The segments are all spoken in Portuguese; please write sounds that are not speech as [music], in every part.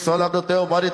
sola do teu body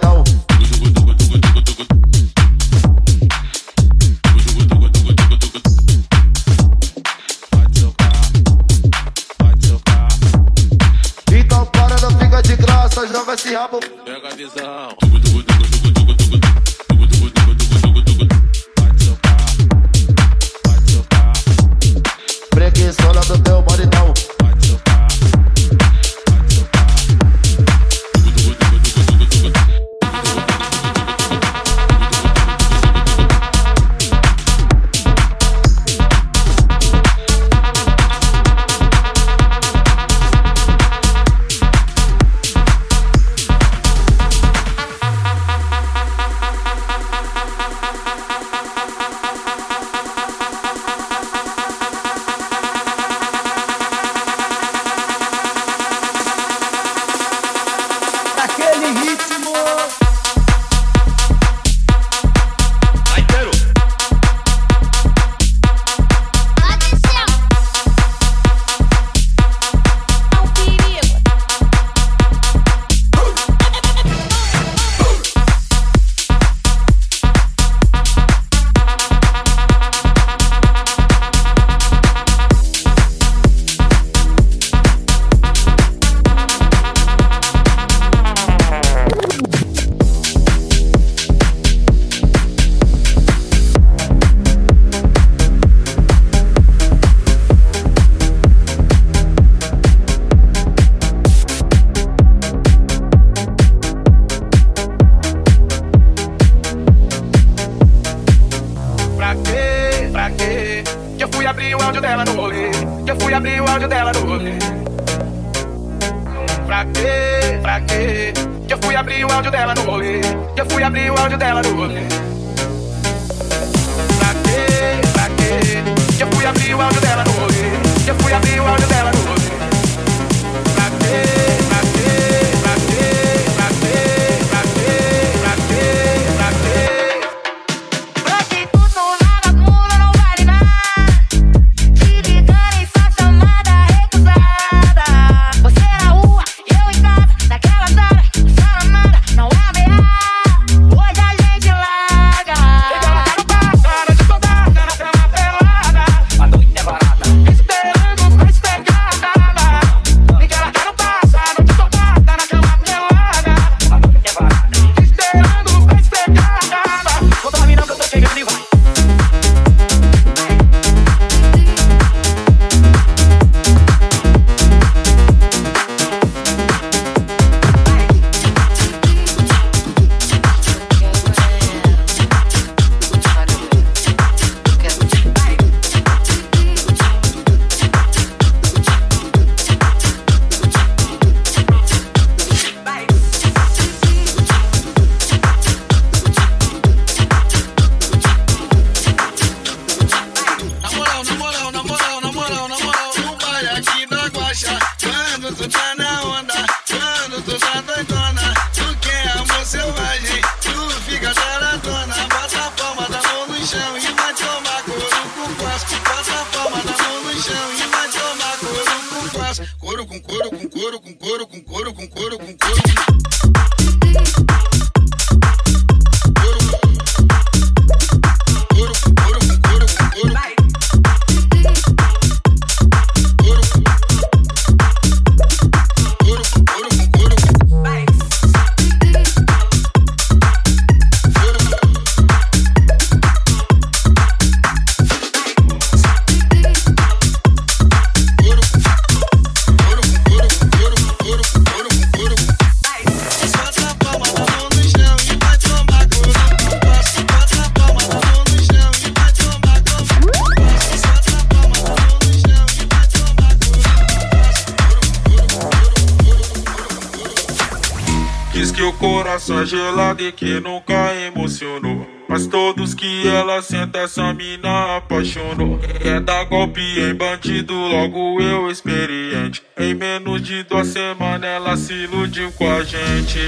gelada e que nunca emocionou. Mas todos que ela senta, essa mina apaixonou. Quer dar golpe em bandido, logo eu experiente. Em menos de duas semanas ela se iludiu com a gente.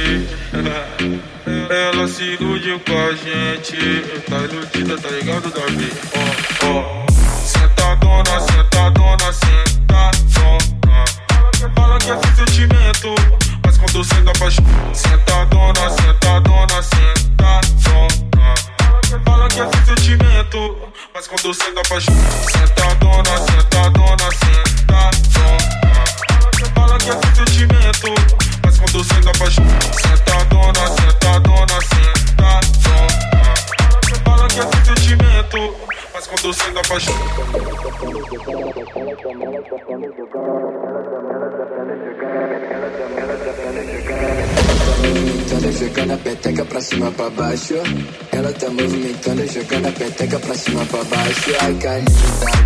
[laughs] Ela se iludiu com a gente. Tá iludida, tá ligado, Davi? Ó, ó. Senta dona, senta dona, senta dona. Fala que é sentimento quando senta apaixona. Sentadona, sentadona, sentadona. Fala que é sem sentimento, mas quando senta apaixona. Sentadona, sentadona, sentadona. Fala que é sem sentimento, mas quando senta apaixona. Sentadona, sentadona, sentadona. Fala que é sem sentimento, mas quando senta apaixona. movimentando, jogando a peteca pra cima pra baixo. Ela tá movimentando, jogando a peteca pra cima pra baixo. Ai, calinda,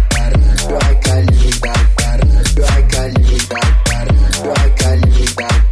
perna. Ai, calinda, perna. Ai, calinda, perna. Ai, calinda, perna.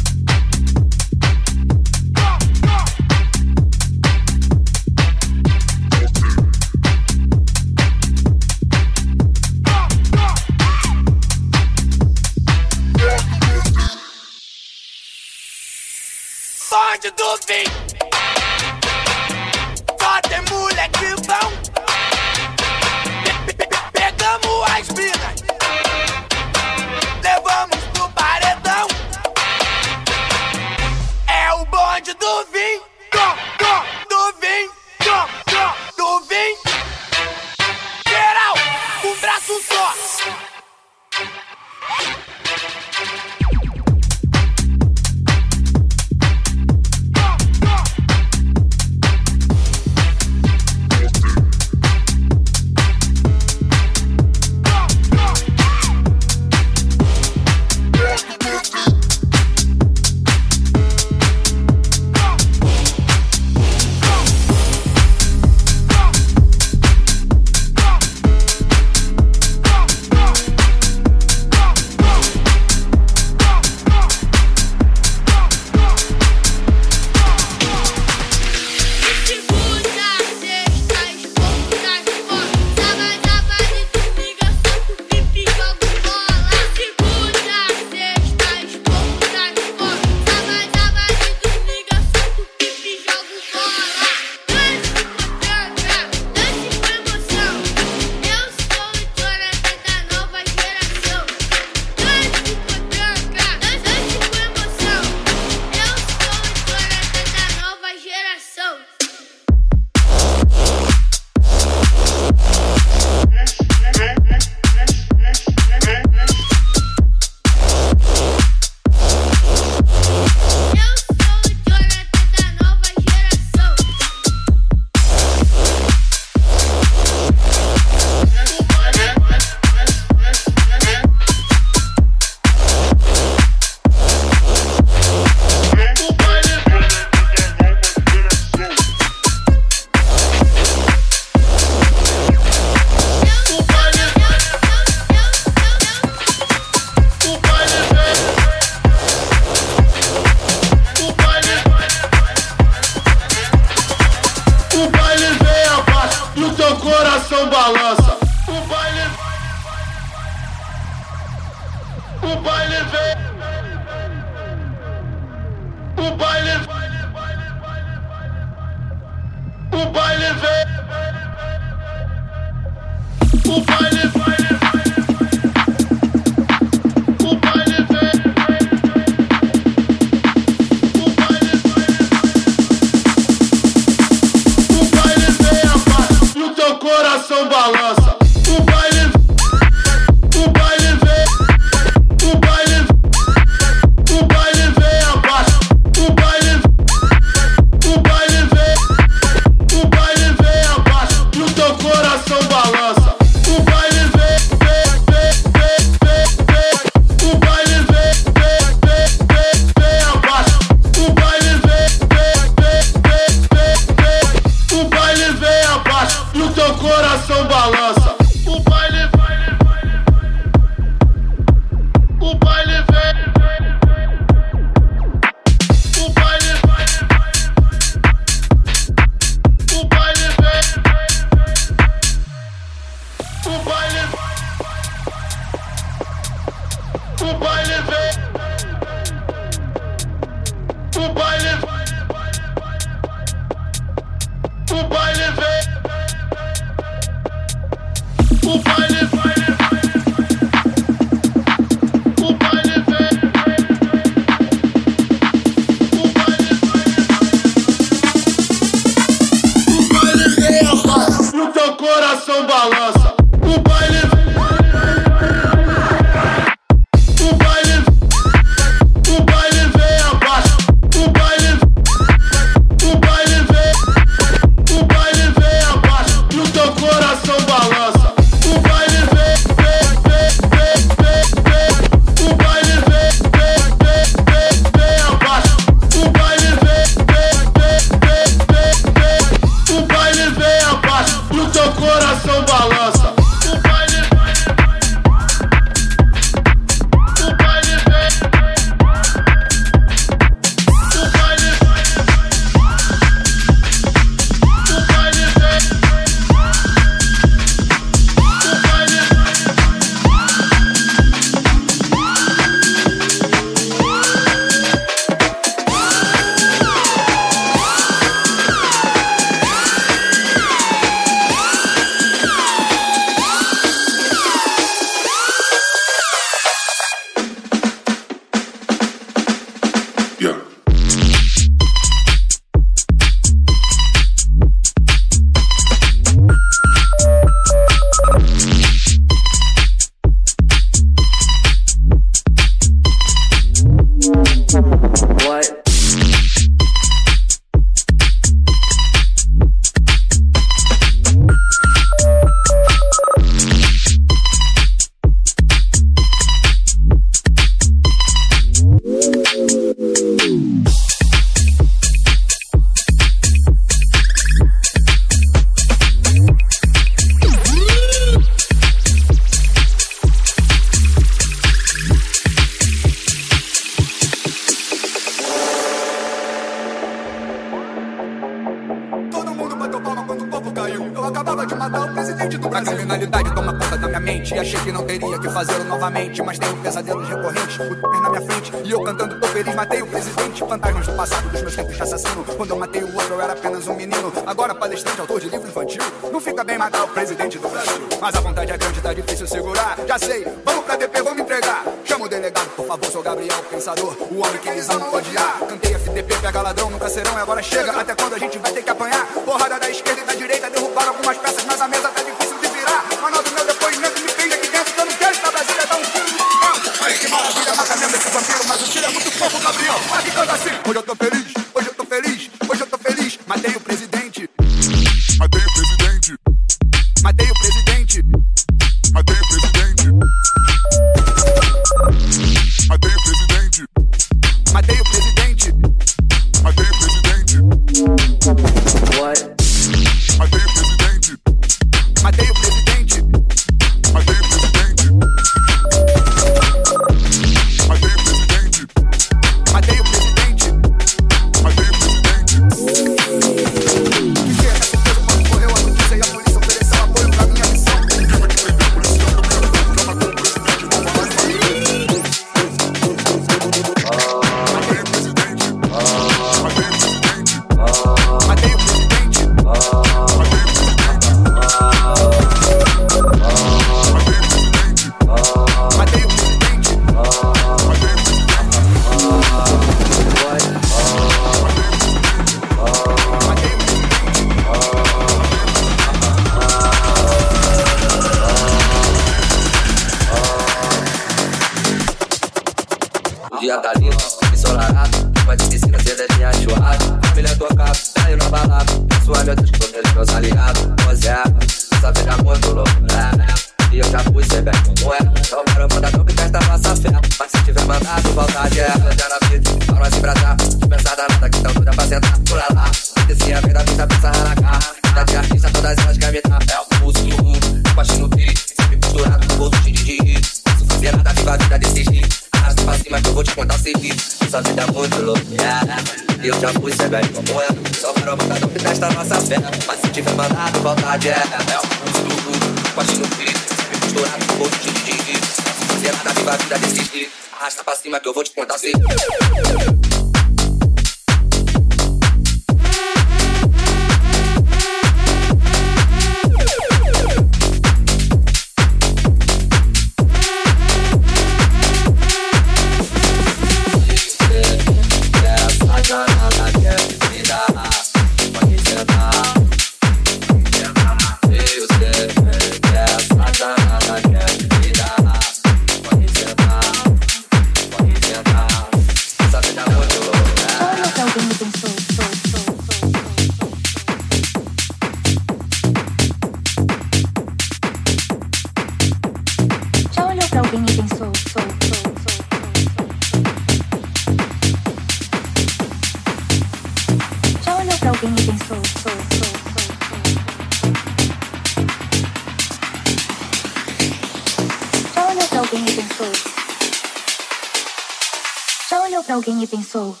soul.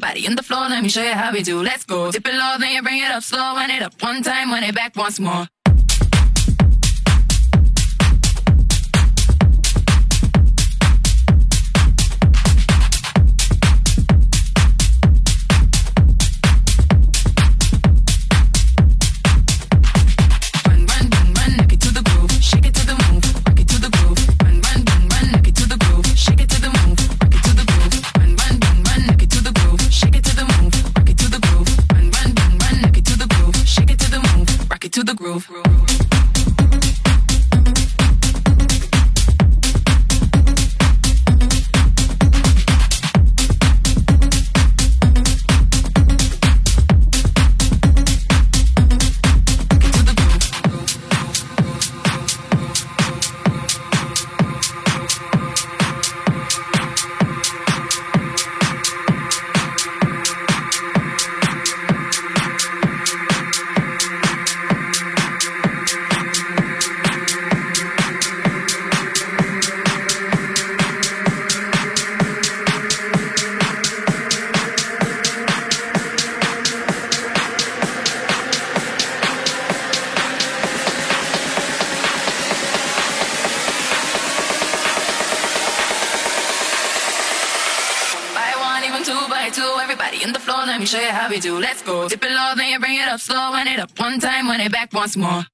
body on the floor. Let me show you how we do. Let's go. Dip it low, then you bring it up slow. Wind it up one time, wind it back once more. back once more.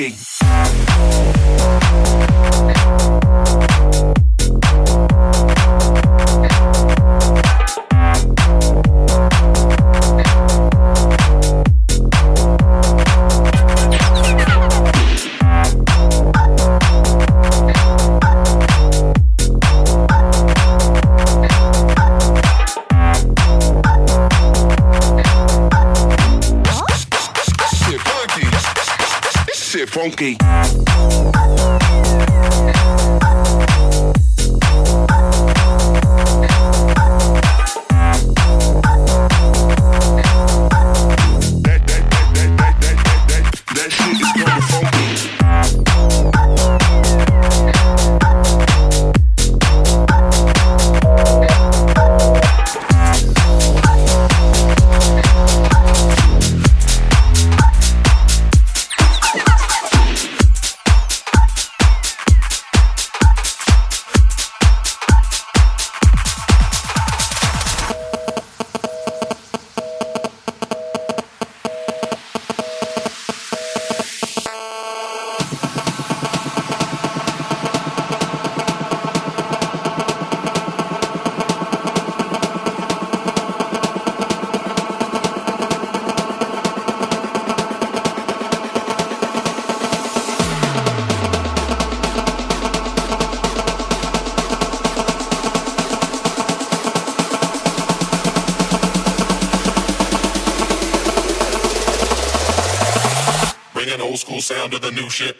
big under the new shit.